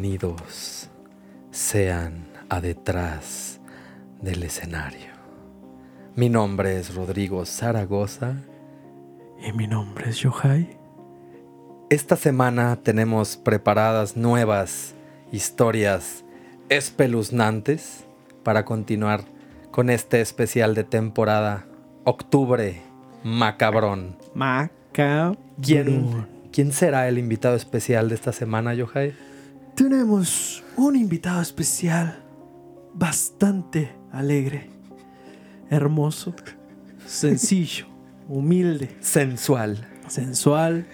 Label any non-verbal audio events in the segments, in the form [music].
Bienvenidos sean a detrás del escenario. Mi nombre es Rodrigo Zaragoza. Y mi nombre es Yohai. Esta semana tenemos preparadas nuevas historias espeluznantes para continuar con este especial de temporada Octubre Macabrón. Macabrón. ¿Quién, ¿Quién será el invitado especial de esta semana, Yohai? Tenemos un invitado especial bastante alegre, hermoso, sencillo, humilde, Sensual. sensual,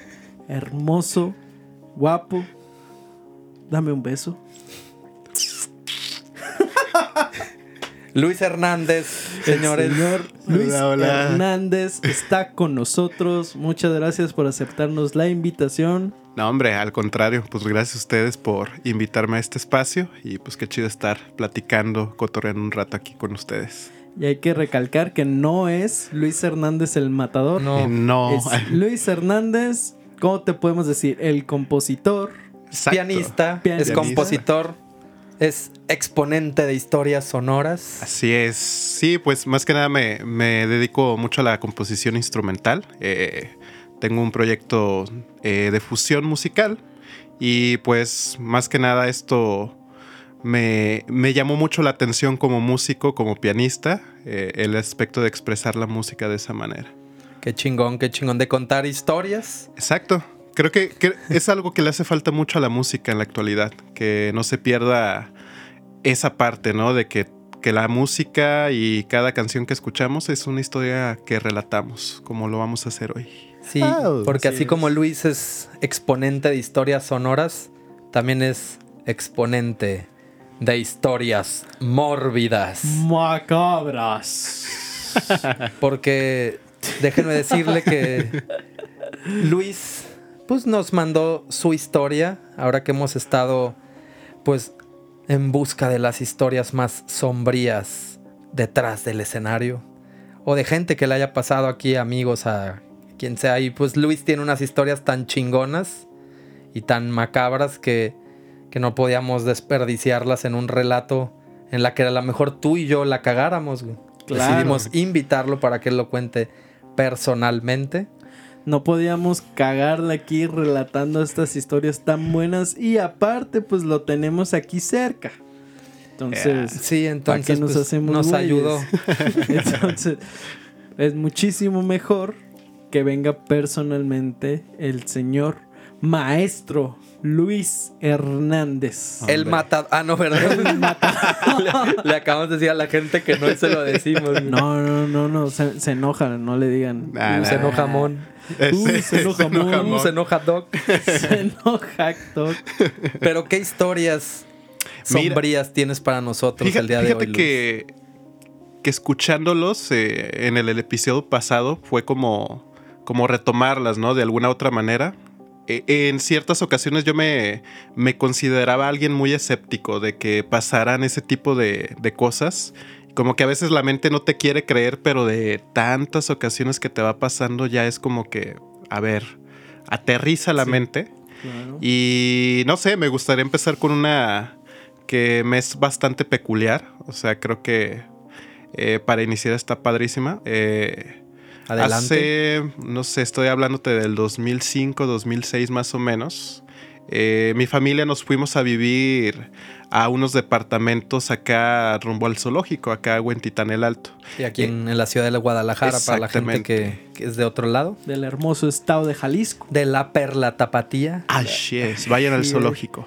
hermoso, guapo. Dame un beso. Luis Hernández, señores. El señor Luis Hola, hola. Hernández está con nosotros. Muchas gracias por aceptarnos la invitación. No, hombre, al contrario, pues gracias a ustedes por invitarme a este espacio y pues qué chido estar platicando, cotorreando un rato aquí con ustedes. Y hay que recalcar que no es Luis Hernández el matador. No. Eh, no, Es [laughs] Luis Hernández, ¿cómo te podemos decir? El compositor. Pianista. es compositor, es exponente de historias sonoras. Así es. Sí, pues más que nada me, me dedico mucho a la composición instrumental. Eh, tengo un proyecto eh, de fusión musical y pues más que nada esto me, me llamó mucho la atención como músico, como pianista, eh, el aspecto de expresar la música de esa manera. Qué chingón, qué chingón de contar historias. Exacto. Creo que, que es algo que le hace falta mucho a la música en la actualidad, que no se pierda esa parte, ¿no? De que, que la música y cada canción que escuchamos es una historia que relatamos, como lo vamos a hacer hoy. Sí, Oh, porque así así es. como Luis es exponente de historias sonoras, también es exponente de historias mórbidas. Macabras. Porque déjenme decirle que Luis pues nos mandó su historia, ahora que hemos estado pues en busca de las historias más sombrías detrás del escenario o de gente que le haya pasado aquí, amigos, a quien sea. Y pues Luis tiene unas historias tan chingonas y tan macabras que, que no podíamos desperdiciarlas en un relato en la que a lo mejor tú y yo la cagáramos. güey. Claro. Decidimos invitarlo para que él lo cuente personalmente. No podíamos cagarle aquí relatando estas historias tan buenas y aparte pues lo tenemos aquí cerca. Entonces, Sí, entonces ¿para qué nos pues, hacemos nos ayudó. [laughs] Entonces, es muchísimo mejor que venga personalmente el señor maestro Luis Hernández. El matador. Ah, no, ¿verdad? [laughs] le, le acabamos de decir a la gente que no se lo decimos. No, no, no, no, se, se enoja, no le digan. Nah, Uh, nah, se enoja Mon. Uh, se [laughs] enoja Mon. Uh, se enoja Doc. [laughs] Se enoja, Doc. Pero qué historias Mira, sombrías tienes para nosotros Fíjate, el día de fíjate hoy. Luis? que, que escuchándolos eh, en el, el episodio pasado fue como, como retomarlas, ¿no? De alguna otra manera. Eh, en ciertas ocasiones yo me, me consideraba alguien muy escéptico de que pasaran ese tipo de, de cosas. Como que a veces la mente no te quiere creer, pero de tantas ocasiones que te va pasando ya es como que, a ver, aterriza la Sí. mente. Claro. Y no sé, me gustaría empezar con una que me es bastante peculiar. O sea, creo que eh, para iniciar está padrísima. Eh, Adelante. Hace, no sé, estoy hablándote del 2005, 2006 más o menos. Eh, mi familia nos fuimos a vivir a unos departamentos acá rumbo al zoológico, acá a Huentitán el Alto. Y aquí en, en la ciudad de Guadalajara, para la gente que, es de otro lado. Del hermoso estado de Jalisco, De la Perla Tapatía, Así es, vayan al zoológico.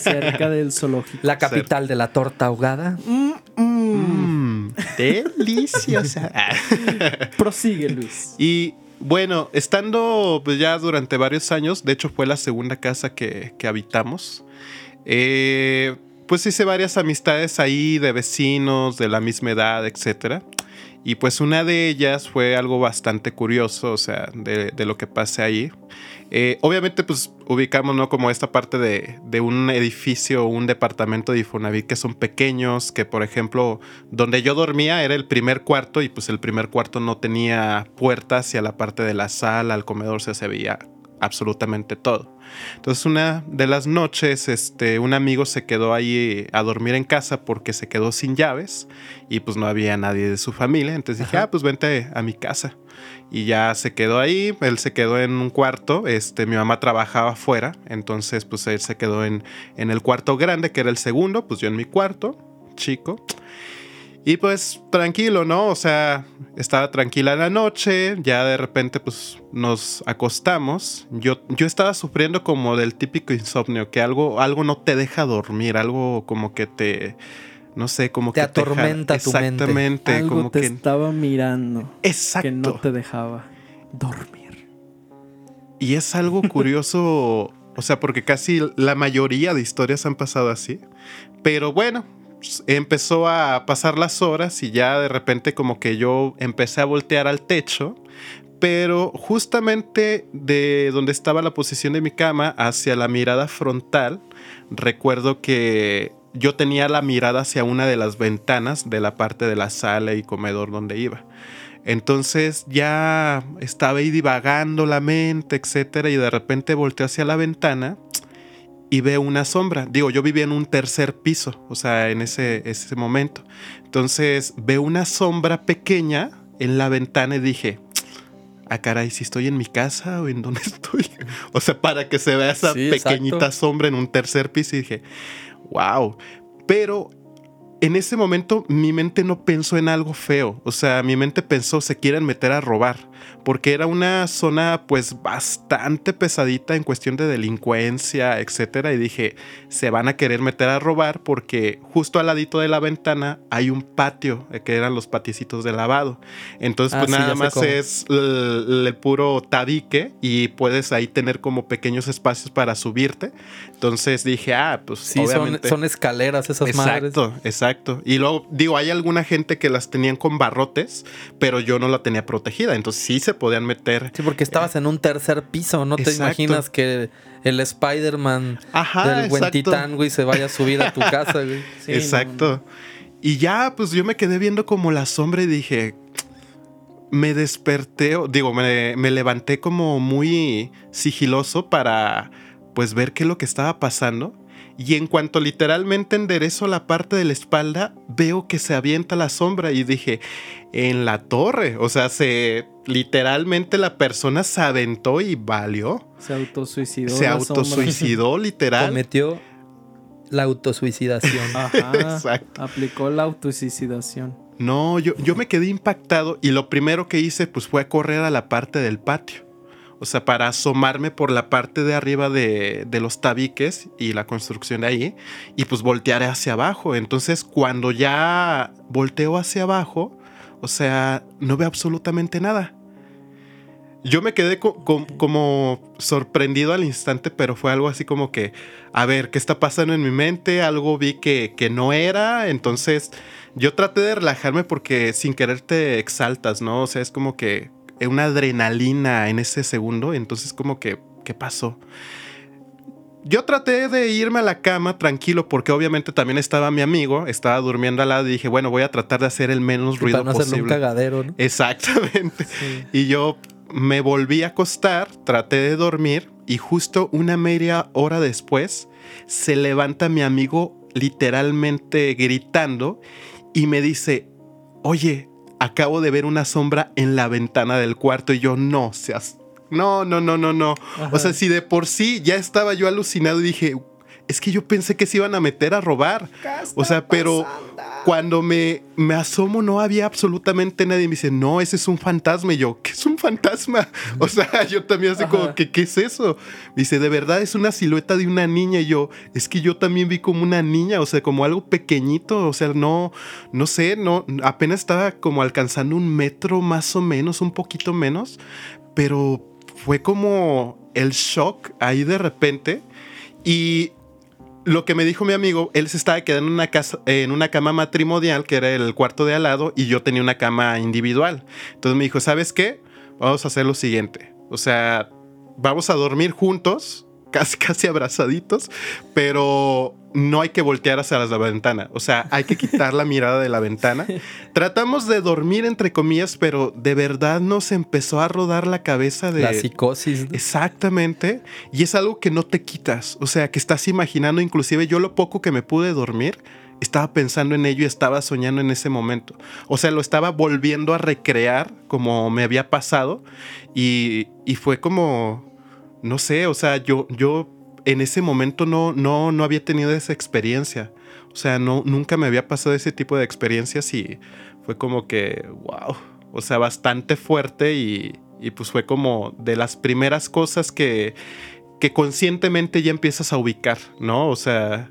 Cerca del zoológico. la capital de la torta ahogada. Mm, mm. Mm, [laughs] deliciosa. Prosigue, Luis. Y bueno, estando pues, ya durante varios años, de hecho fue la segunda casa que, que habitamos, eh, pues hice varias amistades ahí de vecinos de la misma edad, etcétera. Y pues una de ellas fue algo bastante curioso, o sea, de, de lo que pasé ahí. Eh, obviamente, pues ubicamos, ¿no? Como esta parte de, de un edificio o un departamento de Infonavit que son pequeños, que por ejemplo, donde yo dormía era el primer cuarto y pues el primer cuarto no tenía puerta hacia la parte de la sala, al comedor, se veía absolutamente todo. Entonces una de las noches, este, un amigo se quedó ahí a dormir en casa porque se quedó sin llaves y pues no había nadie de su familia. Entonces dije, ah, pues vente a mi casa. Y ya se quedó ahí, él se quedó en un cuarto, este, mi mamá trabajaba afuera, entonces pues él se quedó en, en el cuarto grande, que era el segundo, pues yo en mi cuarto, chico. Y pues tranquilo, ¿no? O sea, estaba tranquila la noche, ya de repente pues nos acostamos. Yo, yo estaba sufriendo como del típico insomnio, que algo, algo no te deja dormir, algo como que te, no sé, como te que atormenta te tu mente. Exactamente, Algo como te que estaba mirando exacto. que no te dejaba dormir. Y es algo curioso, [laughs] o sea, porque casi la mayoría de historias han pasado así. Pero bueno, pues, empezó a pasar las horas y ya de repente como que yo empecé a voltear al techo. Pero justamente de donde estaba la posición de mi cama hacia la mirada frontal, recuerdo que yo tenía la mirada hacia una de las ventanas de la parte de la sala y comedor donde iba. Entonces ya estaba ahí divagando la mente, etcétera, y de repente volteé hacia la ventana y veo una sombra. Digo, yo vivía en un tercer piso, o sea, en ese, ese momento. Entonces veo una sombra pequeña en la ventana y dije, ah, caray, si estoy en mi casa o en dónde [laughs] estoy. o sea, para que se vea esa Sí, pequeñita exacto. sombra en un tercer piso y dije, wow. Pero en ese momento mi mente no pensó en algo feo. O sea, mi mente pensó, se quieren meter a robar. Porque era una zona pues bastante pesadita en cuestión de delincuencia, etcétera. Y dije, se van a querer meter a robar porque justo al ladito de la ventana hay un patio, eh, que eran los patiecitos de lavado. Entonces, Ah, pues ya nada más es el, el puro tabique y puedes ahí tener como pequeños espacios para subirte. Entonces dije, ah, pues Sí, son, obviamente. son escaleras esas madres. Exacto, exacto. Y luego, digo, hay alguna gente que las tenían con barrotes, pero yo no la tenía protegida. Entonces sí se podían meter. Sí, porque estabas en un tercer piso, no te imaginas que el Spider-Man del buen titán, güey, se vaya a subir a tu [laughs] casa, güey. Sí, exacto. Y ya, pues yo me quedé viendo como la sombra y dije. Me desperté, digo, me, me levanté como muy sigiloso para pues ver qué es lo que estaba pasando. Y en cuanto literalmente enderezo la parte de la espalda, veo que se avienta la sombra y dije, en la torre. O sea, se literalmente la persona se aventó y valió. Se autosuicidó. se la sombra. autosuicidó literal. Cometió la autosuicidación. Ajá. [laughs] Exacto. Aplicó la autosuicidación. No, yo, yo me quedé impactado y lo primero que hice pues fue correr a la parte del patio. O sea, para asomarme por la parte de arriba de, de los tabiques y la construcción de ahí y pues voltear hacia abajo. Entonces cuando ya volteo hacia abajo, o sea, no veo absolutamente nada. Yo me quedé co- co- como sorprendido al instante, pero fue algo así como que, a ver, ¿qué está pasando en mi mente? Algo vi que, que no era, entonces yo traté de relajarme porque sin querer te exaltas, ¿no? O sea, es como que una adrenalina en ese segundo, entonces como que, ¿qué pasó? Yo traté de irme a la cama tranquilo porque obviamente también estaba mi amigo, estaba durmiendo al lado y dije, bueno, voy a tratar de hacer el menos Y ruido para no hacerle un posible. cagadero, ¿no? Exactamente. Y yo me volví a acostar, traté de dormir y justo una media hora después se levanta mi amigo literalmente gritando y me dice, oye, acabo de ver una sombra en la ventana del cuarto y yo no seas... No, no, no, no, no. O sea, si de por sí ya estaba yo alucinado y dije, es que yo pensé que se iban a meter a robar. O sea, pero cuando me, me asomo no había absolutamente nadie. Me dice, no, ese es un fantasma. Y yo, ¿qué es un fantasma? [laughs] O sea, yo también así como, que, ¿qué es eso? Me dice, de verdad es una silueta de una niña. Y yo, es que yo también vi como una niña, o sea, como algo pequeñito. O sea, no, no sé, no, apenas estaba como alcanzando un metro más o menos, un poquito menos. Pero fue como el shock ahí de repente. Y lo que me dijo mi amigo, él se estaba quedando en una, casa, en una cama matrimonial, que era el cuarto de al lado, y yo tenía una cama individual. Entonces me dijo, ¿sabes qué? Vamos a hacer lo siguiente. O sea, vamos a dormir juntos, casi, casi abrazaditos, pero no hay que voltear hacia la ventana. O sea, hay que quitar la mirada de la ventana. [laughs] Tratamos de dormir, entre comillas, pero de verdad nos empezó a rodar la cabeza de... La psicosis. Exactamente. Y es algo que no te quitas. O sea, que estás imaginando, inclusive yo lo poco que me pude dormir, estaba pensando en ello y estaba soñando en ese momento. O sea, lo estaba volviendo a recrear como me había pasado. Y, y fue como, no sé, o sea, yo, yo en ese momento no, no, no había tenido esa experiencia. O sea, no, nunca me había pasado ese tipo de experiencias y fue como que, wow, o sea, bastante fuerte y, y pues fue como de las primeras cosas que, que conscientemente ya empiezas a ubicar, ¿no? O sea...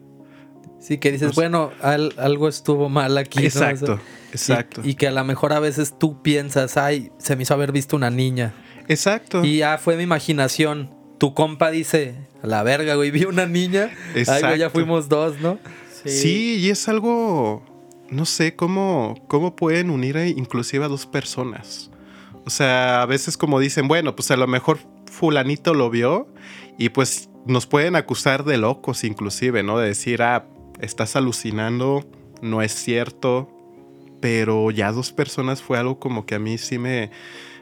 Sí, que dices, bueno, algo estuvo mal aquí. Exacto, exacto. Y, y, que a lo mejor a veces tú piensas, ay, se me hizo haber visto una niña. Exacto. Y ya fue mi imaginación tu compa dice, a la verga, güey, vi una niña. Exacto. Ay, ya fuimos dos, ¿no? Sí. y es algo, no sé, cómo, cómo pueden unir inclusive a dos personas. O sea, a veces como dicen, bueno, pues a lo mejor fulanito lo vio y pues nos pueden acusar de locos inclusive, ¿no? De decir, ah, estás alucinando, no es cierto. Pero ya dos personas fue algo como que a mí sí me,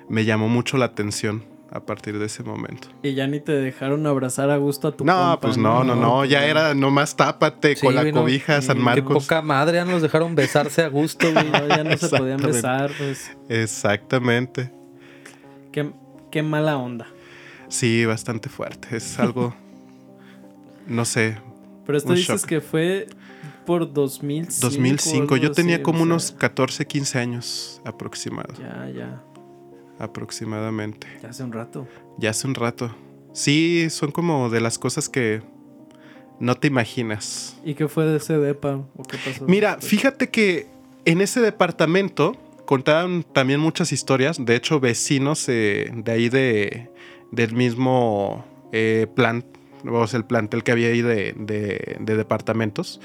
me llamó mucho la atención a partir de ese momento. Y ya ni te dejaron abrazar a gusto a tu No, pues no, no, no, ya era nomás tápate con la cobija San Marcos. Qué poca madre, ya nos dejaron besarse a gusto, güey. ya no se podían besar, pues. Exactamente. Qué, qué mala onda. Sí, bastante fuerte. Es algo, [laughs] no sé. Pero esto dices que fue por 2005. 2005. Yo tenía como unos 14, 15 años aproximado. Ya, ya aproximadamente. Ya hace un rato. Ya hace un rato. Sí, son como de las cosas que no te imaginas. ¿Y qué fue de ese depa? ¿O qué pasó? Mira, fíjate que en ese departamento contaban también muchas historias. De hecho, vecinos de ahí de, del mismo eh, plan, o sea, el plantel que había ahí de, de, departamentos,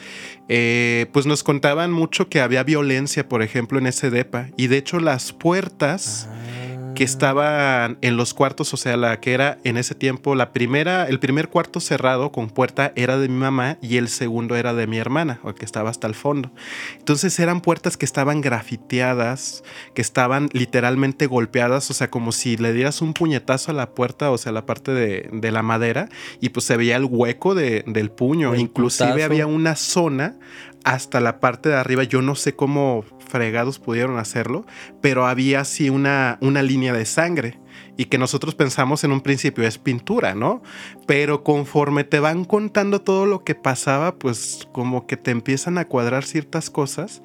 eh, pues nos contaban mucho que había violencia, por ejemplo, en ese depa. Y de hecho las puertas... Ah que estaban en los cuartos, o sea, la que era en ese tiempo la primera, el primer cuarto cerrado con puerta era de mi mamá y el segundo era de mi hermana, o que estaba hasta el fondo. Entonces eran puertas que estaban grafiteadas, que estaban literalmente golpeadas, o sea, como si le dieras un puñetazo a la puerta, o sea, la parte de, la madera, y pues se veía el hueco del puño. Inclusive había una zona hasta la parte de arriba, yo no sé cómo fregados pudieron hacerlo, pero había así una, una línea de sangre y que nosotros pensamos en un principio es pintura, ¿no? Pero conforme te van contando todo lo que pasaba, pues como que te empiezan a cuadrar ciertas cosas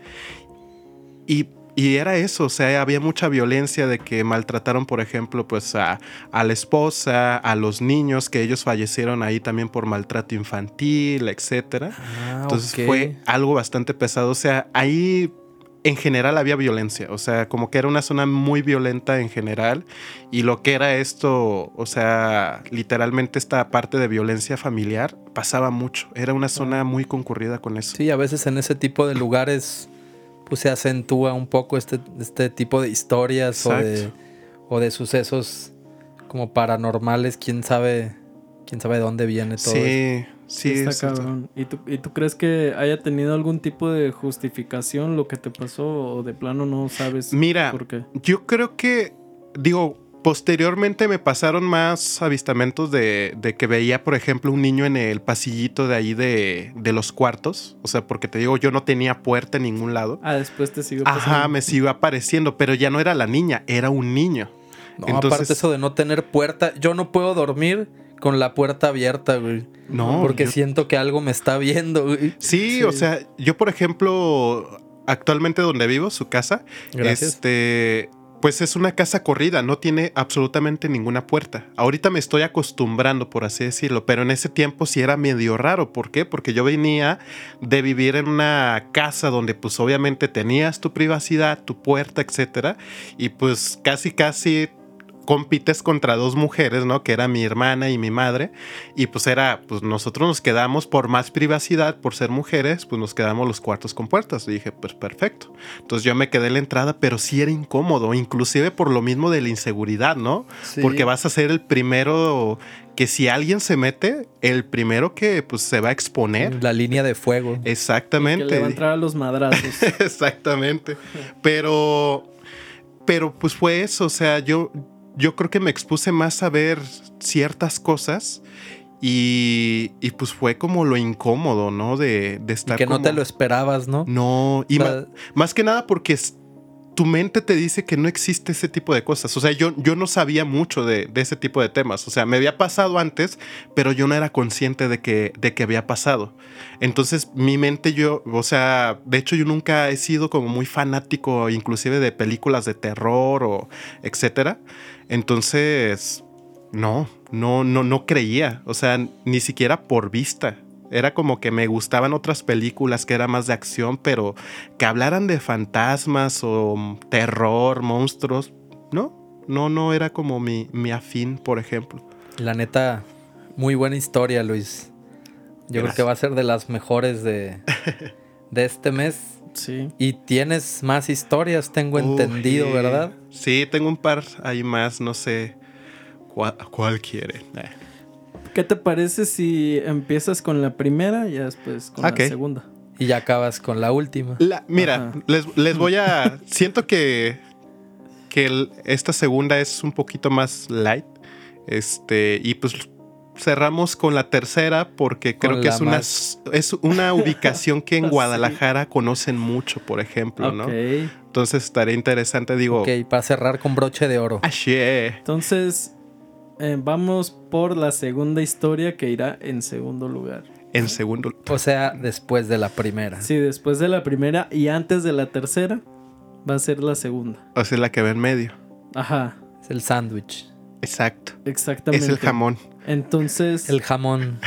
y y era eso, o sea, había mucha violencia de que maltrataron, por ejemplo, pues a, a, la esposa, a los niños, que ellos fallecieron ahí también por maltrato infantil, etc. Ah, Entonces fue algo bastante pesado, o sea, ahí en general había violencia, o sea, como que era una zona muy violenta en general y lo que era esto, o sea, literalmente esta parte de violencia familiar pasaba mucho, era una zona muy concurrida con eso. Sí, a veces en ese tipo de lugares pues se acentúa un poco este, este tipo de historias o de, o de sucesos como paranormales, quién sabe, quién sabe de dónde viene todo. Sí, Sí, está cabrón. ¿Y tú, ¿Y tú crees que haya tenido algún tipo de justificación lo que te pasó o de plano no sabes Mira, por qué? Yo creo que, digo, posteriormente me pasaron más avistamientos de, de, que veía, por ejemplo, un niño en el pasillito de ahí de, de, los cuartos. O sea, porque te digo, yo no tenía puerta en ningún lado. Ah, después te siguió pasando. Ajá, me siguió apareciendo, pero ya no era la niña, era un niño. No, Entonces, aparte eso de no tener puerta, yo no puedo dormir con la puerta abierta, güey. No. Porque siento que algo me está viendo, güey. Sí, o sea, yo por ejemplo, actualmente donde vivo, su casa, este, pues es una casa corrida, no tiene absolutamente ninguna puerta. Ahorita me estoy acostumbrando, por así decirlo, pero en ese tiempo sí era medio raro. ¿Por qué? Porque yo venía de vivir en una casa donde pues obviamente tenías tu privacidad, tu puerta, etcétera, y pues casi casi compites contra dos mujeres, ¿no? Que era mi hermana y mi madre. Y pues era, pues nosotros nos quedamos por más privacidad, por ser mujeres, pues nos quedamos los cuartos con puertas. Y dije, pues perfecto. Entonces yo me quedé en la entrada, pero sí era incómodo, inclusive por lo mismo de la inseguridad, ¿no? Sí. Porque vas a ser el primero que si alguien se mete, el primero que pues se va a exponer. La línea de fuego. Que Exactamente. le va a entrar a los madrazos. [laughs] Exactamente. Pero, pero pues fue eso. O sea, yo, yo creo que me expuse más a ver ciertas cosas y, y pues fue como lo incómodo, ¿no? De, de Y estar que no te lo esperabas, ¿no? No, y O ma- sea, más que nada porque tu mente te dice que no existe ese tipo de cosas. O sea, yo, yo no sabía mucho de, de ese tipo de temas. O sea, me había pasado antes, pero yo no era consciente de que, de que había pasado. Entonces, mi mente, yo, o sea, de hecho, yo nunca he sido como muy fanático, inclusive de películas de terror o etcétera. Entonces, no, no, no, no creía. O sea, ni siquiera por vista. Era como que me gustaban otras películas que eran más de acción, pero que hablaran de fantasmas o mm, terror, monstruos. No, no, no era como mi, mi afín, por ejemplo. La neta, muy buena historia, Luis. Yo creo que va a ser de las mejores de, [laughs] de este mes. Sí. Y tienes más historias, tengo Uy, entendido, ¿verdad? Sí, tengo un par ahí más, no sé cuál, cuál quiere. Eh. ¿Qué te parece si empiezas con la primera y después con la segunda? Y ya acabas con la última. La- mira, les, les voy a. siento que, que el- esta segunda es un poquito más light. Este, y pues cerramos con la tercera porque creo que es una, más- es una [laughs] ubicación que en Sí. Guadalajara conocen mucho, por ejemplo, ¿no? Ok. Entonces estaría interesante, digo. Ok, para cerrar con broche de oro. "Ah, shit". Entonces, eh, vamos por la segunda historia que irá en segundo lugar. En segundo. O sea, después de la primera. Sí, después de la primera y antes de la tercera, va a ser la segunda. O sea, la que va en medio. Ajá, Es el sándwich. Exacto. exactamente. Es el jamón. Entonces, El jamón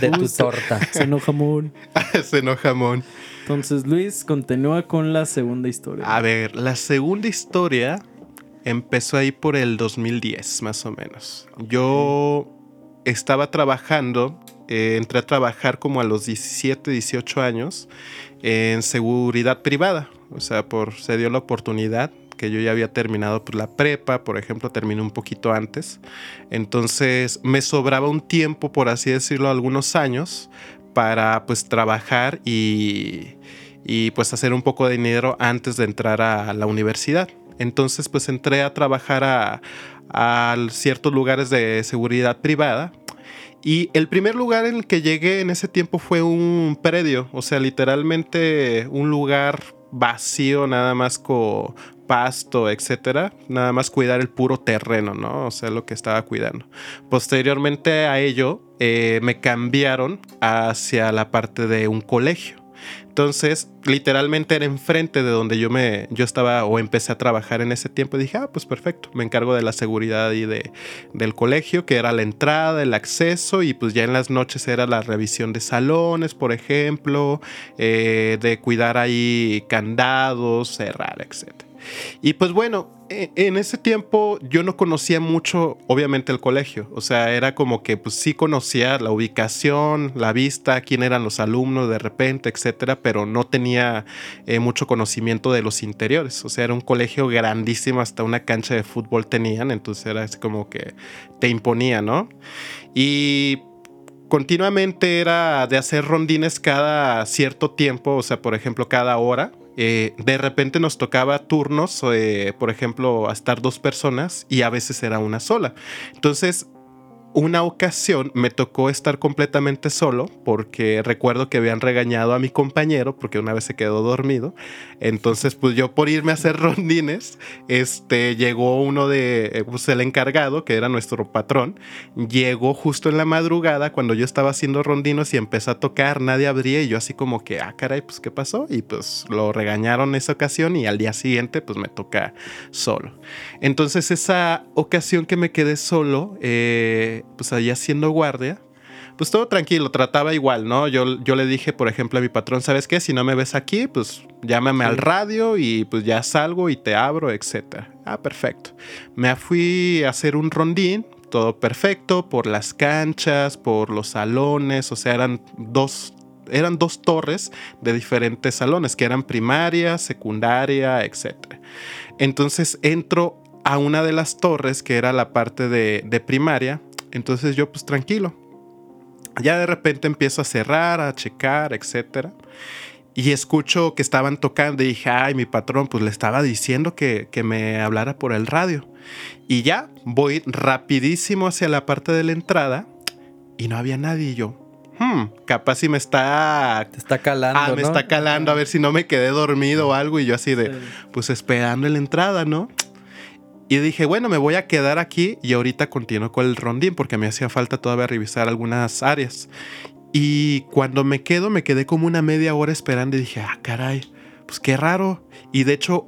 de tu torta. [laughs] se no jamón. Ese [laughs] no jamón. Entonces, Luis, continúa con la segunda historia. A ver, la segunda historia empezó ahí por el 2010, más o menos. Yo estaba trabajando, eh, entré a trabajar como a los 17, 18 años en seguridad privada. O sea, por, se dio la oportunidad que yo ya había terminado pues, la prepa, por ejemplo, terminé un poquito antes. Entonces me sobraba un tiempo, por así decirlo, algunos años para pues trabajar y, y pues hacer un poco de dinero antes de entrar a la universidad. Entonces pues entré a trabajar a, ciertos lugares de seguridad privada. Y el primer lugar en el que llegué en ese tiempo fue un predio, o sea, literalmente un lugar vacío, nada más con pasto, etcétera, nada más cuidar el puro terreno, ¿no? O sea, lo que estaba cuidando. Posteriormente a ello, eh, me cambiaron hacia la parte de un colegio. Entonces, literalmente era enfrente de donde yo me yo estaba o empecé a trabajar en ese tiempo. Y dije, ah, pues perfecto, me encargo de la seguridad y de, del colegio, que era la entrada, el acceso, y pues ya en las noches era la revisión de salones, por ejemplo, eh, de cuidar ahí candados, cerrar, etc. Y pues bueno, e- en ese tiempo yo no conocía mucho, obviamente, el colegio. O sea, era como que pues sí conocía la ubicación, la vista, quién eran los alumnos de repente, etcétera, pero no tenía eh, mucho conocimiento de los interiores. O sea, era un colegio grandísimo, hasta una cancha de fútbol tenían, entonces era así como que te imponía, ¿no? Y continuamente era de hacer rondines cada cierto tiempo, o sea, por ejemplo, cada hora. Eh, de repente nos tocaba turnos, eh, por ejemplo, a estar dos personas y a veces era una sola. Entonces, una ocasión me tocó estar completamente solo porque recuerdo que habían regañado a mi compañero porque una vez se quedó dormido. Entonces, pues yo por irme a hacer [laughs] rondines, este, llegó uno de, eh, pues el encargado, que era nuestro patrón, llegó justo en la madrugada cuando yo estaba haciendo rondinos y empezó a tocar, nadie abría y yo así como que, ah, caray, pues qué pasó. Y pues lo regañaron esa ocasión y al día siguiente pues me toca solo. Entonces esa ocasión que me quedé solo, eh, pues allá haciendo guardia, pues todo tranquilo, trataba igual, ¿no? Yo, yo le dije, por ejemplo, a mi patrón, ¿sabes qué? Si no me ves aquí, pues llámame Sí. al radio y pues ya salgo y te abro, etcétera. Ah, perfecto. Me fui a hacer un rondín, todo perfecto, por las canchas, por los salones, o sea, eran dos, eran dos torres de diferentes salones, que eran primaria, secundaria, etc. Entonces entro a una de las torres, que era la parte de, de primaria, entonces yo pues tranquilo. Ya de repente empiezo a cerrar, a checar, etc. Y escucho que estaban tocando y dije, ay, mi patrón, pues le estaba diciendo que, que me hablara por el radio. Y ya voy rapidísimo hacia la parte de la entrada y no había nadie. Y yo, hmm, capaz si me está... Te está calando. Ah, me ¿no? está calando a ver si no me quedé dormido o algo. Y yo así de, Sí. pues esperando en la entrada, ¿no? Y dije, bueno, me voy a quedar aquí y ahorita continúo con el rondín porque me hacía falta todavía revisar algunas áreas. Y cuando me quedo, me quedé como una media hora esperando y dije, ah, caray, pues qué raro. Y de hecho,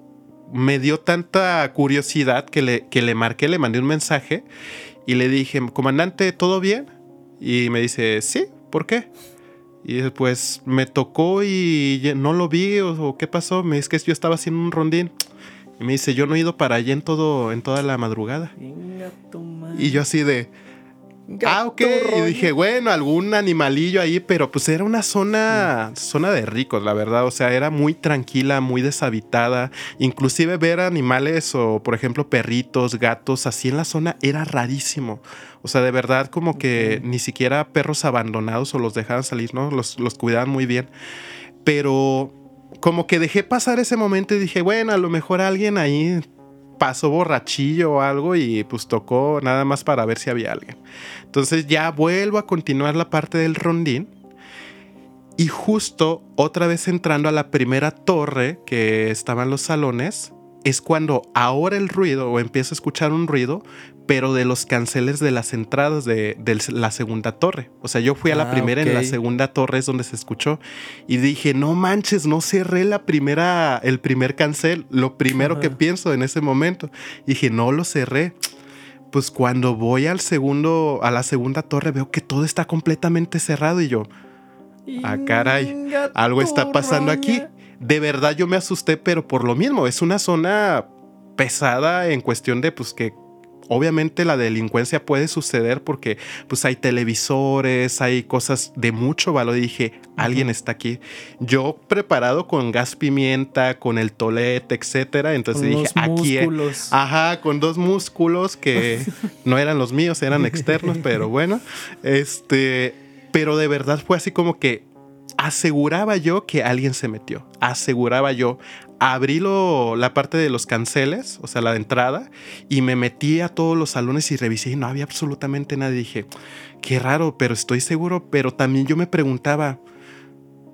me dio tanta curiosidad que le, que le marqué, le mandé un mensaje y le dije, comandante, ¿todo bien? Y me dice, sí, ¿por qué? Y después me tocó y no lo vi o qué pasó. Me dice que yo estaba haciendo un rondín. Y me dice, yo no he ido para allá en, todo, en toda la madrugada. Venga, tu madre. Y yo así de, ah, ok. Y dije, bueno, algún animalillo ahí, pero pues era una zona, zona de ricos, la verdad. O sea, era muy tranquila, muy deshabitada. Inclusive ver animales o, por ejemplo, perritos, gatos, así en la zona era rarísimo. O sea, de verdad como que ni siquiera perros abandonados o los dejaban salir, ¿no? Los, los cuidaban muy bien. Pero como que dejé pasar ese momento y dije, bueno, a lo mejor alguien ahí pasó borrachillo o algo y pues tocó nada más para ver si había alguien. Entonces ya vuelvo a continuar la parte del rondín. Y justo otra vez entrando a la primera torre que estaban los salones, es cuando ahora el ruido o empiezo a escuchar un ruido, pero de los canceles de las entradas de, de la segunda torre. O sea, yo fui a la Ah, primera, en la segunda torre es donde se escuchó. Y dije, no manches, no cerré la primera, el primer cancel. Lo primero que Ajá. pienso en ese momento. Dije, no lo cerré. Pues cuando voy al segundo, a la segunda torre, veo que todo está completamente cerrado y yo, Ah, caray, algo está pasando aquí. De verdad yo me asusté, pero por lo mismo, es una zona pesada en cuestión de pues que obviamente la delincuencia puede suceder porque pues hay televisores, hay cosas de mucho valor. Y dije, alguien está aquí. Yo preparado con gas pimienta, con el tolete, etcétera. Entonces Con dije, aquí. músculos. Ajá, con dos músculos que [laughs] no eran los míos, eran externos, pero bueno. Este, pero de verdad fue así como que aseguraba yo que alguien se metió. Aseguraba yo. Abrí lo- la parte de los canceles, o sea, la de entrada, y me metí a todos los salones y revisé y no había absolutamente nadie. Dije, qué raro, pero estoy seguro. Pero también yo me preguntaba,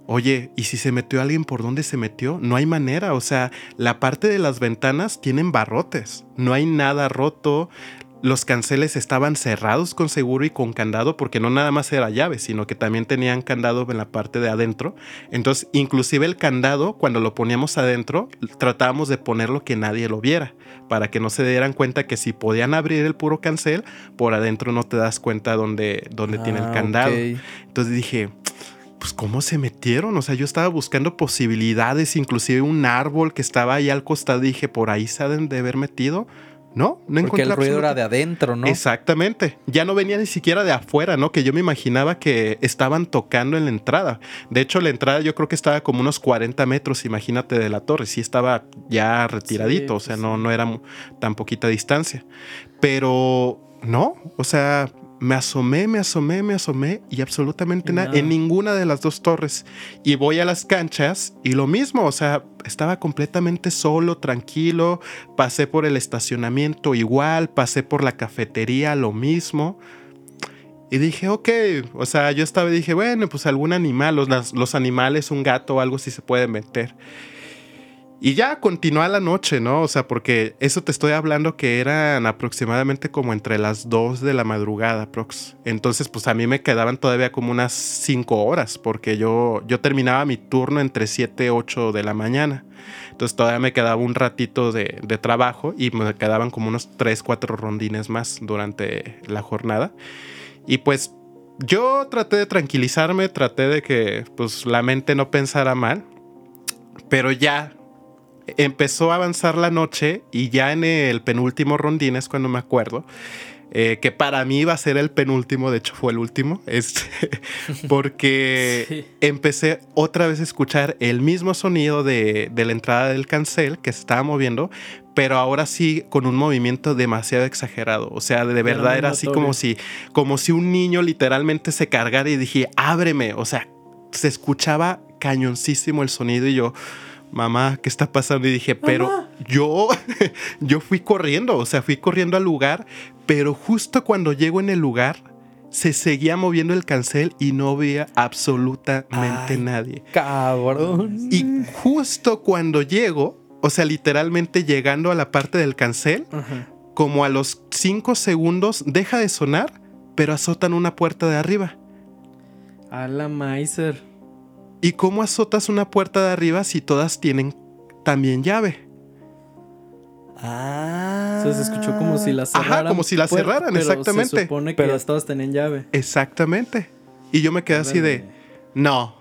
Oye, ¿y si se metió alguien por dónde se metió? No hay manera, o sea, la parte de las ventanas tienen barrotes, no hay nada roto, los canceles estaban cerrados con seguro y con candado porque no nada más era llave, sino que también tenían candado en la parte de adentro. Entonces, inclusive el candado, cuando lo poníamos adentro, tratábamos de ponerlo que nadie lo viera, para que no se dieran cuenta que si podían abrir el puro cancel, por adentro no te das cuenta dónde, dónde tiene el Ah, candado. ok. Entonces dije, pues cómo se metieron, o sea, yo estaba buscando posibilidades, inclusive un árbol que estaba ahí al costado, dije, por ahí se han de haber metido. No, no Porque el ruido era de adentro, ¿no? Exactamente. Ya no venía ni siquiera de afuera, ¿no? Que yo me imaginaba que estaban tocando en la entrada. De hecho, la entrada yo creo que estaba como unos 40 metros, imagínate, de la torre. Sí estaba ya retiradito, Sí, o sea, pues no, no era tan poquita distancia. Pero no, o sea, me asomé, me asomé, me asomé y absolutamente nada en ninguna de las dos torres. Y voy a las canchas y lo mismo, o sea, estaba completamente solo, tranquilo. Pasé por el estacionamiento igual, pasé por la cafetería, lo mismo. Y dije, ok, o sea, yo estaba y dije, bueno, pues algún animal, los, los animales, un gato o algo sí se pueden meter. Y ya continúa la noche, ¿no? O sea, porque eso te estoy hablando que eran aproximadamente como entre las 2 de la madrugada, prox. Entonces, pues a mí me quedaban todavía como unas 5 horas, porque yo, yo terminaba mi turno entre 7 y 8 de la mañana. Entonces todavía me quedaba un ratito de, de trabajo y me quedaban como unos 3, 4 rondines más durante la jornada. Y pues yo traté de tranquilizarme, traté de que pues la mente no pensara mal, pero ya empezó a avanzar la noche y ya en el penúltimo rondín es cuando me acuerdo. eh, que para mí iba a ser el penúltimo, de hecho fue el último, [laughs] este, porque [laughs] Sí. empecé otra vez a escuchar el mismo sonido de, de la entrada del cancel que se estaba moviendo, pero ahora sí con un movimiento demasiado exagerado. O sea, de verdad era así como si, como si un niño literalmente se cargara y dije, ábreme. O sea, se escuchaba cañoncísimo el sonido y yo, mamá, ¿qué está pasando? Y dije, pero yo, [laughs] yo fui corriendo, o sea, fui corriendo al lugar, pero justo cuando llego en el lugar, se seguía moviendo el cancel y no veía absolutamente Ay. nadie. Cabrón. Y justo cuando llego, o sea, literalmente llegando a la parte del cancel, como a los 5 segundos deja de sonar, pero azotan una puerta de arriba. A la Maiser. ¿Y cómo azotas una puerta de arriba si todas tienen también llave? Ah. O sea, se escuchó como si la Ajá, cerraran. como si la puerta, cerraran, pero exactamente. Se supone que Pero- todas tenían llave. Exactamente. Y yo me quedé así de, no.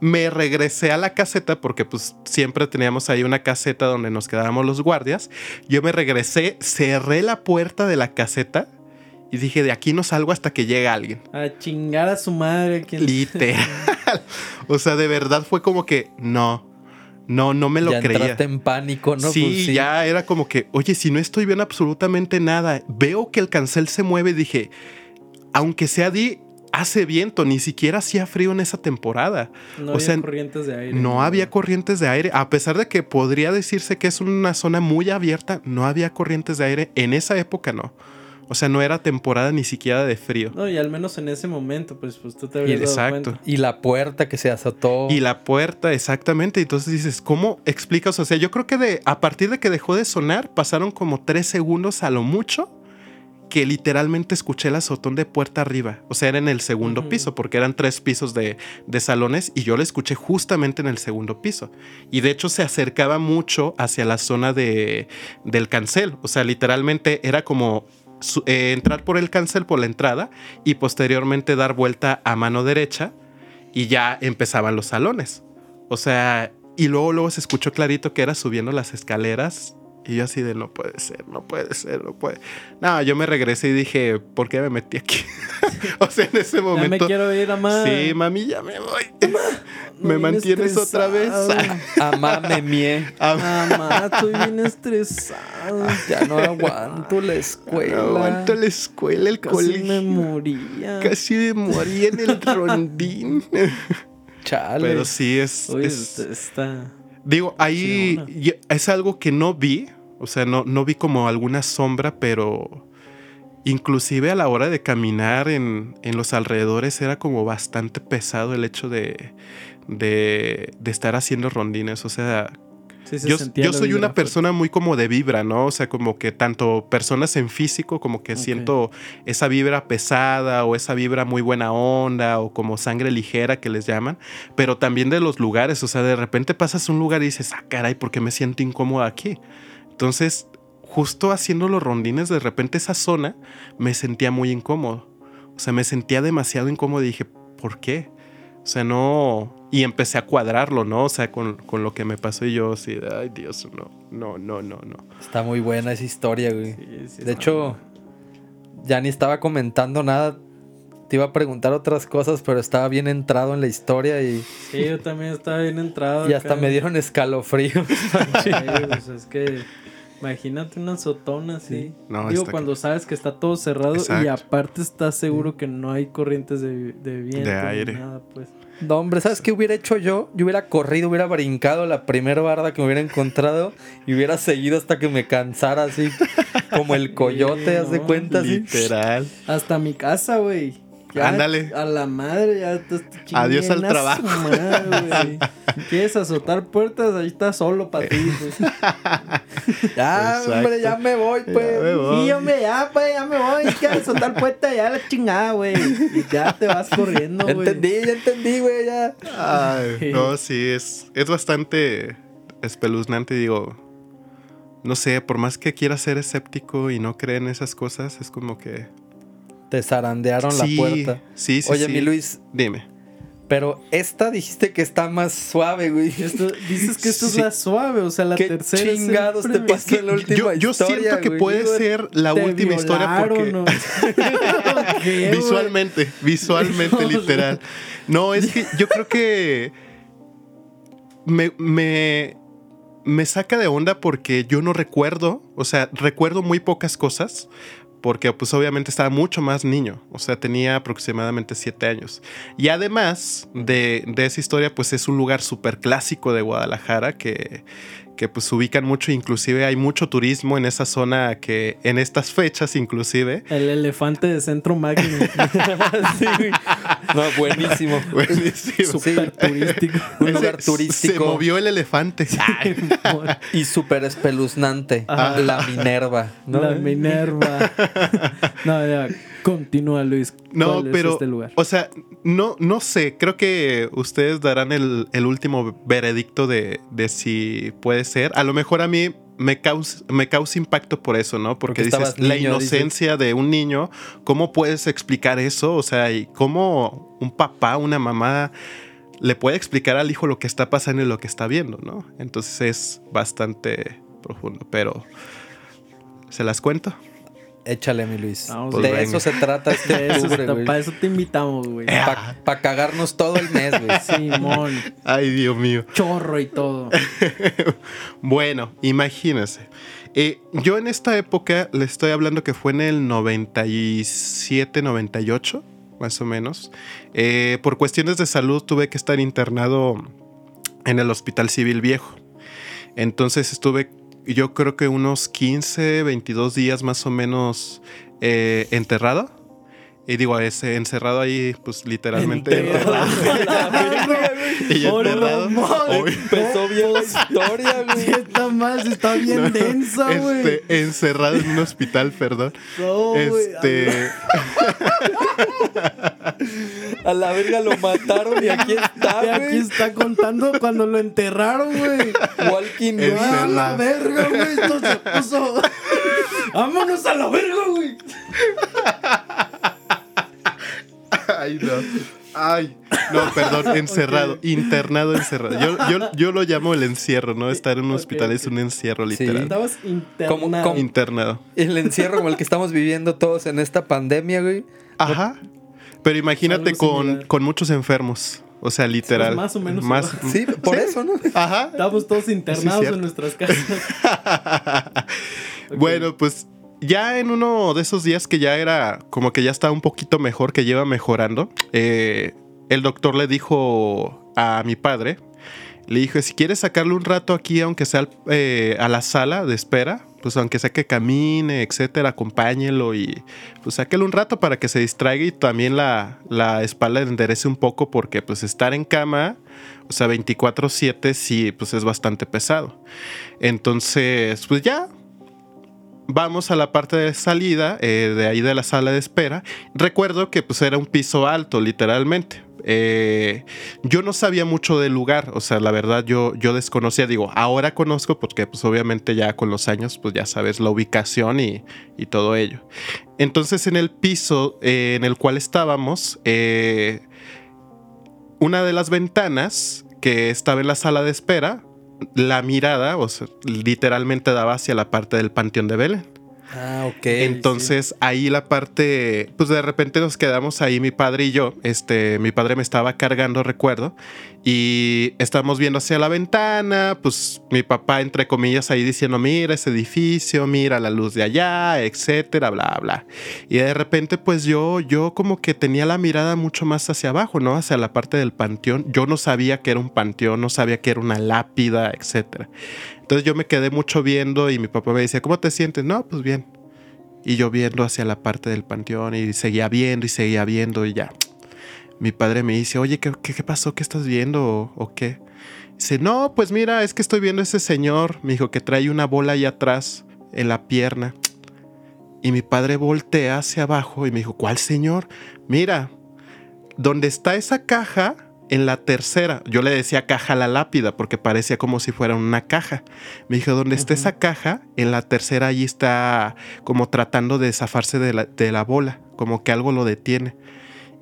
Me regresé a la caseta porque pues siempre teníamos ahí una caseta donde nos quedábamos los guardias. Yo me regresé, cerré la puerta de la caseta y dije, de aquí no salgo hasta que llegue alguien. A chingar a su madre. quien- Literal. [laughs] o sea, de verdad fue como que, no, no, no me lo ya creía. entraste en pánico, ¿no? sí, Pues ya era como que, oye, si no estoy viendo absolutamente nada, veo que el cancel se mueve, dije, aunque sea di, hace viento, ni siquiera hacía frío en esa temporada. No o había sea, corrientes de aire. No había corrientes de aire, a pesar de que podría decirse que es una zona muy abierta, no había corrientes de aire, en esa época no. O sea, no era temporada ni siquiera de frío. No, y al menos en ese momento, pues, pues tú te Y- habrías dado exacto. cuenta. Y la puerta que se azotó. Y la puerta, exactamente. Entonces dices, ¿cómo explicas? O sea, yo creo que de, a partir de que dejó de sonar, pasaron como tres segundos a lo mucho que literalmente escuché el azotón de puerta arriba. O sea, era en el segundo piso, porque eran tres pisos de, de salones y yo lo escuché justamente en el segundo piso. Y de hecho se acercaba mucho hacia la zona de, del cancel. O sea, literalmente era como eh, entrar por el cancel por la entrada y posteriormente dar vuelta a mano derecha y ya empezaban los salones. O sea, y luego, luego se escuchó clarito que era subiendo las escaleras. Y yo así de no puede ser, no puede ser, no puede. No, yo me regresé y dije, ¿por qué me metí aquí? [laughs] o sea, en ese Ya me momento. quiero ir, mamá. Sí, mami, ya me voy. [laughs] Me mantienes otra vez. [laughs] Amá me mie. Mamá, estoy bien estresado. Ya no aguanto la escuela. no aguanto la escuela, el Casi colegio. me moría. Casi me morí en el rondín. Chale. Pero sí es. Está. Digo, ahí Sí, es algo que no vi, o sea, no, no vi como alguna sombra, pero inclusive a la hora de caminar en, en los alrededores era como bastante pesado el hecho de, de, de estar haciendo rondines, o sea, Sí, se yo, soy una persona muy como de vibra, ¿no? O sea, como que tanto personas en físico como que siento esa vibra pesada o esa vibra muy buena onda o como sangre ligera que les llaman, pero también de los lugares, o sea, de repente pasas a un lugar y dices, ah, caray, ¿por qué me siento incómodo aquí? Entonces, justo haciendo los rondines, de repente esa zona me sentía muy incómodo. O sea, me sentía demasiado incómodo y dije, ¿por qué? O sea, no. Y empecé a cuadrarlo, ¿no? O sea, con, con lo que me pasó y yo así, ay Dios, no, no, no, no, no. Está muy buena esa historia, güey. Sí, sí, de hecho, ya ni estaba comentando nada. Te iba a preguntar otras cosas, pero estaba bien entrado en la historia y, Sí, yo también estaba bien entrado. y hasta me dieron escalofríos. [laughs] Sí, [laughs] pues es que imagínate una azotona así. No, Digo, cuando sabes que está todo cerrado y aparte estás seguro que no hay corrientes de, de viento. De ni aire. Nada, pues. No, hombre, ¿sabes qué hubiera hecho yo? Yo hubiera corrido, hubiera brincado la primera barda que me hubiera encontrado y hubiera seguido hasta que me cansara así, como el [laughs] coyote, Sí, haz de cuenta así. Literal. Hasta mi casa, güey. Ya Ándale. A la madre, ya te te Adiós al trabajo. madre. [laughs] ¿Quieres azotar puertas? Ahí está solo para ti, [laughs] pues. Ya, Exacto. hombre, ya me voy, pues. me voy. Sí, hombre, ya, pues, ya me voy. Quieres azotar puertas, ya la chingada, güey. Y ya te vas corriendo, Ya güey. entendí, ya entendí, güey, ya. Ay, [laughs] no, sí, es, es bastante espeluznante, digo. No sé, por más que quiera ser escéptico y no creer en esas cosas, es como que. Te zarandearon sí, la puerta. Sí, sí, Oye, sí. mi Luis, Dime. Pero esta dijiste que está más suave, güey. [laughs] Esto, dices que esto Sí. es la suave, o sea, la ¿Qué tercera. es chingados te la última yo, yo historia, siento que güey. puede ser la Te última historia porque [laughs] [laughs] visualmente, visualmente literal. No, es que yo creo que me, me, me saca de onda porque yo no recuerdo, o sea, recuerdo muy pocas cosas. Porque pues obviamente estaba mucho más niño, o sea, tenía aproximadamente siete años. Y además de, de esa historia, pues es un lugar súper clásico de Guadalajara que, que pues ubican mucho, inclusive hay mucho turismo en esa zona que en estas fechas inclusive. El elefante de Centro Magno. [laughs] Sí. No, buenísimo. [laughs] Buenísimo. Súper turístico. Un lugar Se- turístico. Se movió el elefante. Y súper espeluznante. Ajá. La Minerva. ¿no? La Minerva. [laughs] No, ya. Continúa, Luis. No, ¿Cuál es pero, este lugar? o sea, no, no sé, creo que ustedes darán el, el último veredicto de, de si puede ser. A lo mejor a mí me causa, me causa impacto por eso, ¿no? Porque, Porque dices, la inocencia de un niño, ¿cómo puedes explicar eso? O sea, y cómo un papá, una mamá le puede explicar al hijo lo que está pasando y lo que está viendo, ¿no? Entonces es bastante profundo, pero ¿se las cuento? Échale, mi Luis. Vamos, de venga. eso se trata este [laughs] De eso octubre, güey. para eso te invitamos, güey. Para cagarnos todo el mes, güey. [laughs] Simón. Ay, Dios mío. Chorro y todo. [laughs] Bueno, imagínense. Eh, yo en esta época le estoy hablando que fue en el 97, 98, más o menos. Eh, por cuestiones de salud tuve que estar internado en el Hospital Civil Viejo. Entonces estuve, yo creo que unos 15, 22 días más o menos eh, enterrado. Y digo, ese encerrado ahí, pues literalmente. Enterrado. [laughs] Y enterrado. no Empezó bien la historia, [laughs] Sí, güey. está más, está bien densa, güey. Este, encerrado en un hospital, perdón. No, güey. Este, [laughs] A la verga lo mataron y aquí está, Y aquí güey. está contando cuando lo enterraron, güey. Walking El- Dead. ¡A la verga, güey! Esto se puso. ¡Vámonos a la verga, güey! ay, no. Ay, no, perdón, encerrado, internado, encerrado. Yo, yo, yo lo llamo el encierro, ¿no? Estar en un hospital es un encierro Sí. literal. Estabas internado. ¿Cómo- cómo? Internado. El encierro como el que estamos viviendo todos en esta pandemia, güey. Ajá. Pero imagínate con, con muchos enfermos. O sea, literal. Pues más o menos Más, Sí, por eso, ¿no? Ajá. Estábamos todos internados en nuestras casas. [laughs] Bueno, pues ya en uno de esos días que ya era como que ya estaba un poquito mejor, que lleva mejorando, eh, el doctor le dijo a mi padre, le dijo, si quieres sacarle un rato aquí, aunque sea eh, a la sala de espera, pues aunque sea que camine, etcétera, acompáñelo y pues sáquele un rato para que se distraiga y también la, la espalda enderece un poco porque pues estar en cama, o sea, 24/7 sí, pues es bastante pesado. Entonces, pues ya, vamos a la parte de salida, eh, de ahí de la sala de espera. Recuerdo que pues era un piso alto, literalmente. Eh, yo no sabía mucho del lugar, o sea, la verdad yo, yo desconocía, digo, ahora conozco porque pues obviamente ya con los años pues ya sabes la ubicación y, y todo ello. Entonces en el piso eh, en el cual estábamos, una de las ventanas que estaba en la sala de espera, la mirada, o sea, literalmente daba hacia la parte del Panteón de Belén. Ah, ok. Entonces ahí la parte, pues de repente nos quedamos ahí mi padre y yo, este, mi padre me estaba cargando, recuerdo, y estábamos viendo hacia la ventana, pues mi papá entre comillas ahí diciendo, mira ese edificio, mira la luz de allá, etcétera, bla, bla. Y de repente pues yo, yo como que tenía la mirada mucho más hacia abajo, ¿no? Hacia la parte del panteón. Yo no sabía que era un panteón, no sabía que era una lápida, etcétera. Entonces yo me quedé mucho viendo y mi papá me decía, ¿cómo te sientes? No, pues bien. Y yo viendo hacia la parte del panteón y seguía viendo y seguía viendo y ya. Mi padre me dice, oye, ¿qué, qué, qué pasó? ¿Qué estás viendo o, o qué? Dice, no, pues mira, es que estoy viendo a ese señor, me dijo que trae una bola ahí atrás en la pierna. Y mi padre voltea hacia abajo y me dijo, ¿cuál señor? Mira, donde está esa caja, en la tercera, yo le decía caja a la lápida porque parecía como si fuera una caja. Me dijo, donde está Ujú. esa caja, en la tercera allí está como tratando de zafarse de la, de la bola, como que algo lo detiene.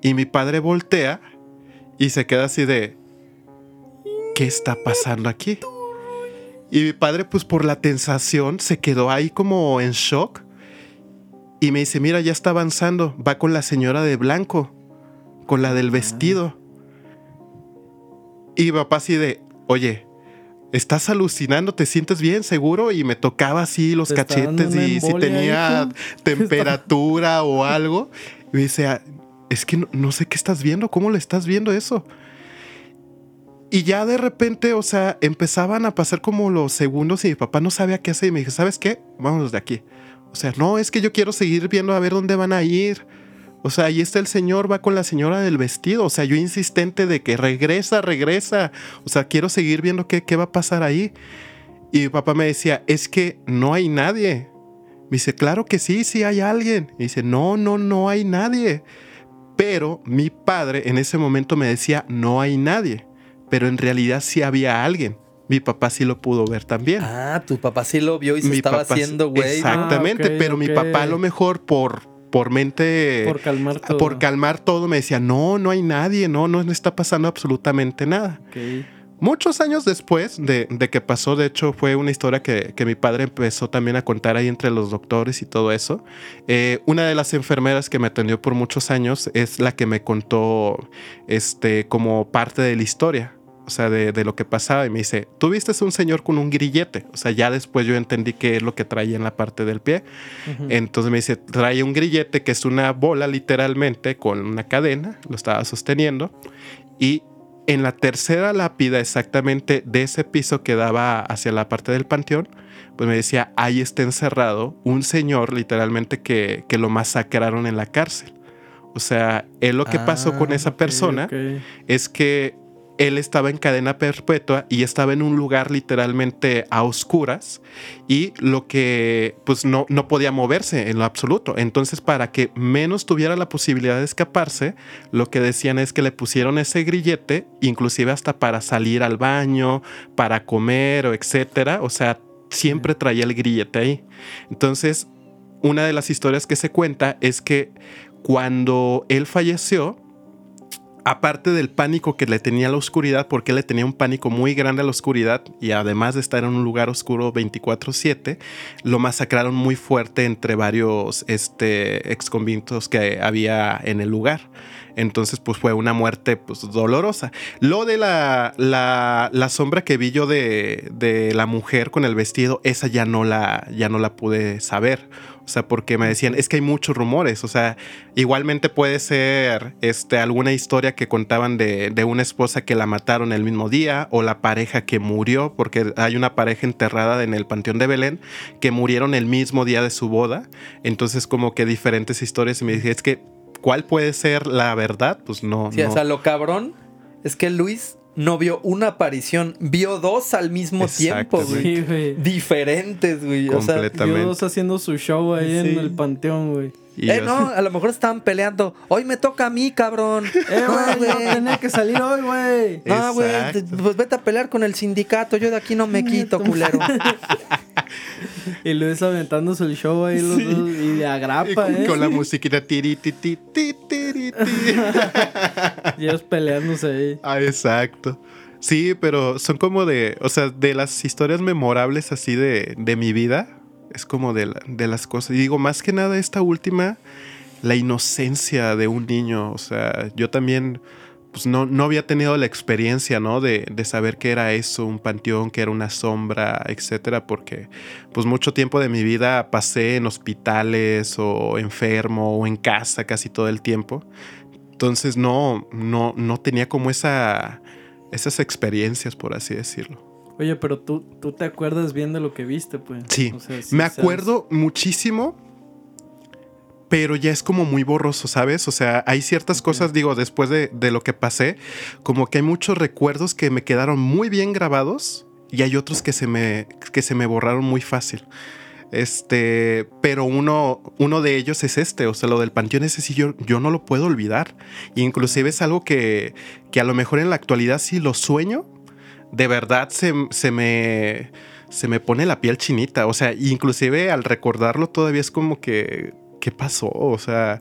Y mi padre voltea Y se queda así de, ¿qué está pasando aquí? Y mi padre, pues por la tensación, se quedó ahí como en shock. Y me dice, mira, ya está avanzando, va con la señora de blanco, con la del vestido. Y mi papá así de, oye, estás alucinando, te sientes bien, seguro. Y me tocaba así los ¿Te está dando cachetes y si tenía [laughs] temperatura o algo. Y me dice, "Ah, es que no, no sé qué estás viendo, ¿cómo le estás viendo eso? Y ya de repente, o sea, empezaban a pasar como los segundos y mi papá no sabía qué hacer. Y me dije, ¿sabes qué? Vámonos de aquí. O sea, no, es que yo quiero seguir viendo a ver dónde van a ir. O sea, ahí está el señor, va con la señora del vestido. O sea, yo insistente de que regresa, regresa. O sea, quiero seguir viendo qué, qué va a pasar ahí. Y mi papá me decía, es que no hay nadie. Me dice, claro que sí, sí hay alguien. Y dice, no, no, no hay nadie. Pero mi padre en ese momento me decía, no hay nadie. Pero en realidad sí había alguien. Mi papá sí lo pudo ver también. Ah, tu papá sí lo vio y se Mi estaba papá- haciendo güey. ¿no? Exactamente, Ah, pero mi papá a lo mejor por, por mente... Por calmar todo. por calmar todo me decía, no, no hay nadie, no, no está pasando absolutamente nada. Ok. Muchos años después de, de que pasó, de hecho, fue una historia que, que mi padre empezó también a contar ahí entre los doctores y todo eso. Eh, una de las enfermeras que me atendió por muchos años es la que me contó este, como parte de la historia. O sea, de, de lo que pasaba. Y me dice, tú viste un señor con un grillete. O sea, ya después yo entendí qué es lo que traía en la parte del pie. Entonces me dice, trae un grillete que es una bola literalmente con una cadena, lo estaba sosteniendo. Y en la tercera lápida exactamente de ese piso que daba hacia la parte del panteón, pues me decía, ahí está encerrado un señor literalmente que, que lo masacraron en la cárcel. O sea, él lo que pasó con Ah, esa persona es que él estaba en cadena perpetua y estaba en un lugar literalmente a oscuras y lo que pues no, no podía moverse en lo absoluto. Entonces para que menos tuviera la posibilidad de escaparse, lo que decían es que le pusieron ese grillete, inclusive hasta para salir al baño, para comer o etcétera. O sea, siempre traía el grillete ahí. Entonces, una de las historias que se cuenta es que cuando él falleció, aparte del pánico que le tenía a la oscuridad, porque le tenía un pánico muy grande a la oscuridad y además de estar en un lugar oscuro 24/7, lo masacraron muy fuerte entre varios este, exconvictos que había en el lugar. Entonces, pues fue una muerte pues, dolorosa. Lo de la, la, la sombra que vi yo de, de la mujer con el vestido, esa ya no la, ya no la pude saber. O sea, porque me decían, es que hay muchos rumores. O sea, igualmente puede ser este, alguna historia que contaban de, de una esposa que la mataron el mismo día o la pareja que murió, porque hay una pareja enterrada en el Panteón de Belén que murieron el mismo día de su boda. Entonces, como que diferentes historias. Y me dije, es que, ¿cuál puede ser la verdad? Pues no. Sí, no. o sea, lo cabrón es que Luis no vio una aparición, vio dos al mismo tiempo, güey. Sí, güey. Diferentes, güey. O sea, Completamente. Dios haciendo su show ahí Sí. en el panteón, güey. Y eh, yo- no, a lo mejor estaban peleando. Hoy me toca a mí, cabrón. [laughs] Eh, güey, no tenía que salir hoy, güey. No, güey, pues vete a pelear con el sindicato. Yo de aquí no me [laughs] quito, culero. [laughs] Y Luis aventándose el show ahí los dos y y agrapa, con, ¿eh? con la musiquita tiri, ti, ti, ti, tiri, ti. Y ellos peleándose ahí. Ah, exacto. Sí, pero son como de, o sea, de las historias memorables así de, de mi vida, es como de, la- de las cosas. Y digo, más que nada esta última, la inocencia de un niño, o sea, yo también, pues no, no había tenido la experiencia, ¿no? De, de saber qué era eso, un panteón, que era una sombra, etcétera, porque pues mucho tiempo de mi vida pasé en hospitales o enfermo o en casa casi todo el tiempo. Entonces no, no, no tenía como esa, esas experiencias, por así decirlo. Oye, pero tú, tú te acuerdas bien de lo que viste, pues. Sí, O sea, sí me sabes- acuerdo muchísimo, pero ya es como muy borroso, ¿sabes? O sea, hay ciertas cosas, digo, después de, de lo que pasé, como que hay muchos recuerdos que me quedaron muy bien grabados y hay otros que se me, que se me borraron muy fácil. Este, pero uno, uno de ellos es este, o sea, lo del panteón ese sí yo, yo no lo puedo olvidar. Y inclusive es algo que, que a lo mejor en la actualidad si lo sueño, de verdad se, se me se me pone la piel chinita. O sea, inclusive al recordarlo todavía es como que, ¿qué pasó? O sea,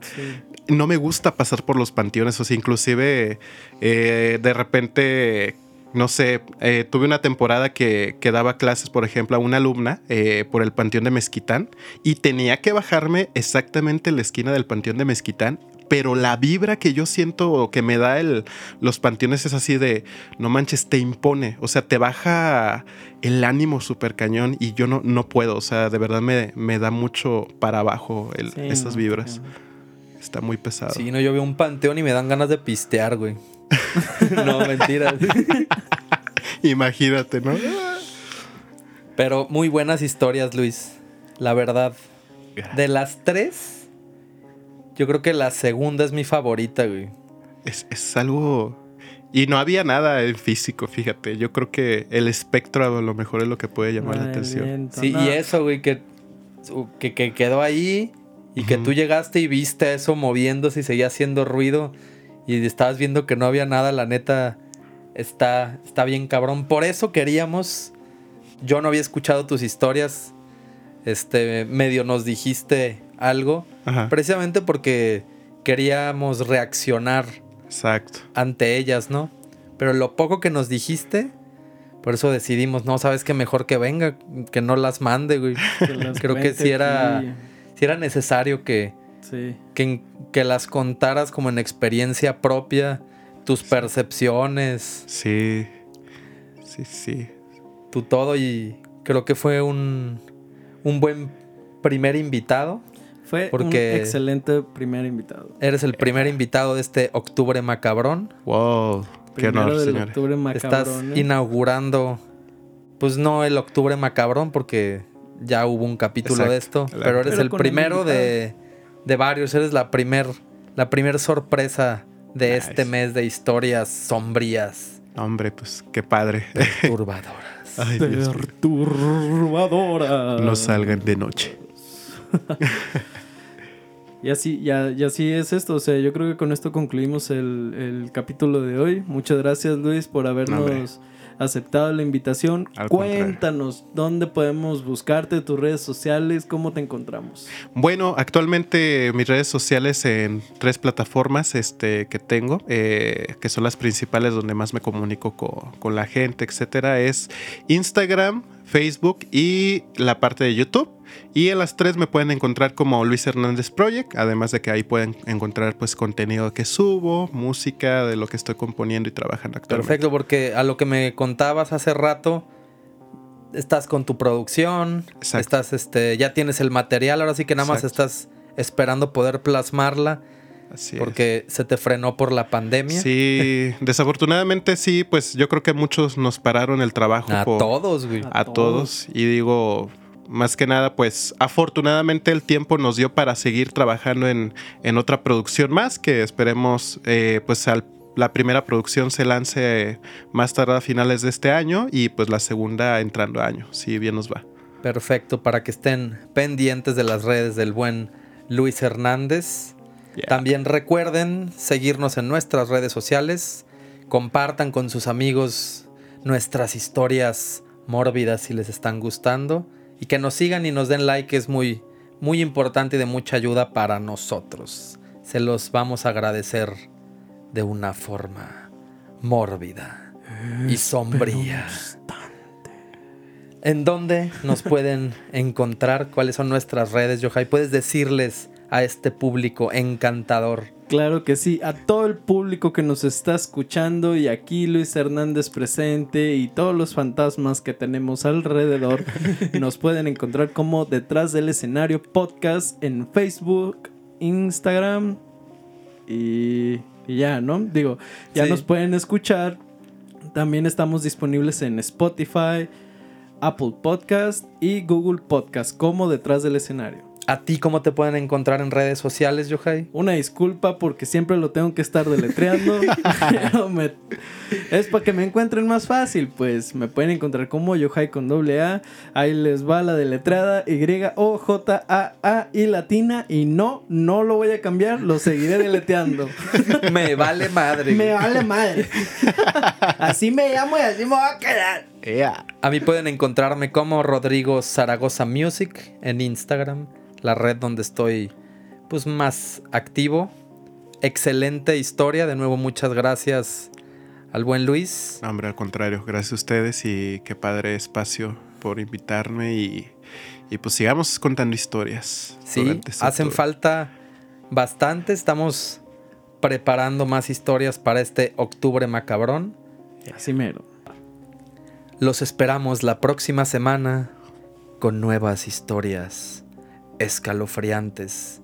no me gusta pasar por los panteones, o sea, inclusive eh, de repente no sé, eh, tuve una temporada que, que, daba clases, por ejemplo, a una alumna eh, por el Panteón de Mezquitán y tenía que bajarme exactamente en la esquina del Panteón de Mezquitán. Pero la vibra que yo siento que me da el, los panteones es así de, no manches, te impone. O sea, te baja el ánimo súper cañón y yo no, no puedo. O sea, de verdad me, me da mucho para abajo esas vibras. Está muy pesado. Sí, no, yo veo un panteón y me dan ganas de pistear, güey. [laughs] no, mentira. [laughs] Imagínate, ¿no? Pero muy buenas historias, Luis. La verdad. De las tres, yo creo que la segunda es mi favorita, güey. Es, algo. Y no había nada en físico, fíjate. Yo creo que el espectro a lo mejor es lo que puede llamar la atención. sí, y eso, güey, que, que, quedó ahí y que tú llegaste y viste eso moviéndose y seguía haciendo ruido y estabas viendo que no había nada, la neta está, está bien cabrón. Por eso queríamos, yo no había escuchado tus historias, este, medio nos dijiste algo, precisamente porque queríamos reaccionar Exacto. ante ellas, ¿no? Pero lo poco que nos dijiste, por eso decidimos, no, sabes que mejor que venga, que no las mande, güey. [laughs] Creo que si era, si era necesario que, que, que las contaras como en experiencia propia, tus percepciones. Sí, sí, sí. Tu todo y creo que fue un, un buen primer invitado. Fue porque un excelente primer invitado. Eres el primer invitado de este octubre macabrón. Wow, qué honor, señor. Estás ¿eh? inaugurando, pues no el octubre macabrón, porque ya hubo un capítulo de esto, pero eres el primero de, de, varios, eres la primer, la primer sorpresa de este mes de historias sombrías. Hombre, pues qué padre. [laughs] Perturbadoras. Ay, Perturbadoras. No salgan de noche. [laughs] y así, ya, y así es esto. O sea, yo creo que con esto concluimos el, el capítulo de hoy. Muchas gracias, Luis, por habernos aceptado la invitación. Cuéntanos dónde podemos buscarte, tus redes sociales, cómo te encontramos. Bueno, actualmente mis redes sociales en tres plataformas este, que tengo, eh, que son las principales donde más me comunico con, con la gente, etcétera, es Instagram, Facebook y la parte de YouTube. Y en las tres me pueden encontrar como Luis Hernández Project, además de que ahí pueden encontrar pues contenido que subo, música de lo que estoy componiendo y trabajando actualmente. Perfecto, porque a lo que me contabas hace rato, estás con tu producción, estás este, ya tienes el material, ahora sí que nada más estás esperando poder plasmarla. Así porque se te frenó por la pandemia. Sí, desafortunadamente sí, pues yo creo que muchos nos pararon el trabajo. A todos, güey. A, todos. Y digo, más que nada, pues afortunadamente el tiempo nos dio para seguir trabajando en, otra producción más, que esperemos eh, pues la primera producción se lance más tarde a finales de este año y pues la segunda entrando año, si bien nos va. Perfecto, para que estén pendientes de las redes del buen Luis Hernández. También recuerden seguirnos en nuestras redes sociales, compartan con sus amigos nuestras historias mórbidas si les están gustando y que nos sigan y nos den like es muy, muy importante y de mucha ayuda para nosotros. Se los vamos a agradecer de una forma mórbida y sombría. ¿En dónde nos pueden [laughs] encontrar? ¿Cuáles son nuestras redes, Yohai? ¿Puedes decirles a este público encantador Claro que sí, a todo el público que nos está escuchando y aquí Luis Hernández presente y todos los fantasmas que tenemos alrededor [laughs] nos pueden encontrar como detrás del escenario podcast en Facebook, Instagram y, ya, ¿no? Digo, ya nos pueden escuchar. También estamos disponibles en Spotify, Apple Podcast y Google Podcast como detrás del escenario. ¿A ti cómo te pueden encontrar en redes sociales, Yohai? Una disculpa porque siempre lo tengo que estar deletreando. [laughs] Es para que me encuentren más fácil, pues me pueden encontrar como Yohai con doble A. Ahí les va la deletreada Y-O-J-A-A y latina. Y no, no lo voy a cambiar, lo seguiré deleteando. [laughs] me vale madre. me vale madre. [laughs] así me llamo y así me voy a quedar. A mí pueden encontrarme como Rodrigo Zaragoza Music en Instagram la red donde estoy pues más activo. Excelente historia. De nuevo, muchas gracias al buen Luis. No, hombre, al contrario, gracias a ustedes y qué padre espacio por invitarme y, y pues sigamos contando historias. Sí, este hacen falta bastante. Estamos preparando más historias para este octubre macabrón. Así mero. Los esperamos la próxima semana con nuevas historias escalofriantes.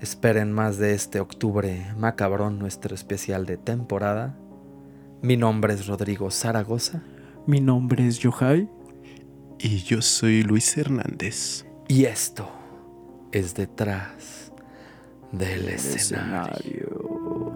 Esperen más de este octubre macabrón, nuestro especial de temporada. Mi nombre es Rodrigo Zaragoza. Mi nombre es Yohai. Y yo soy Luis Hernández. Y esto es detrás del escenario.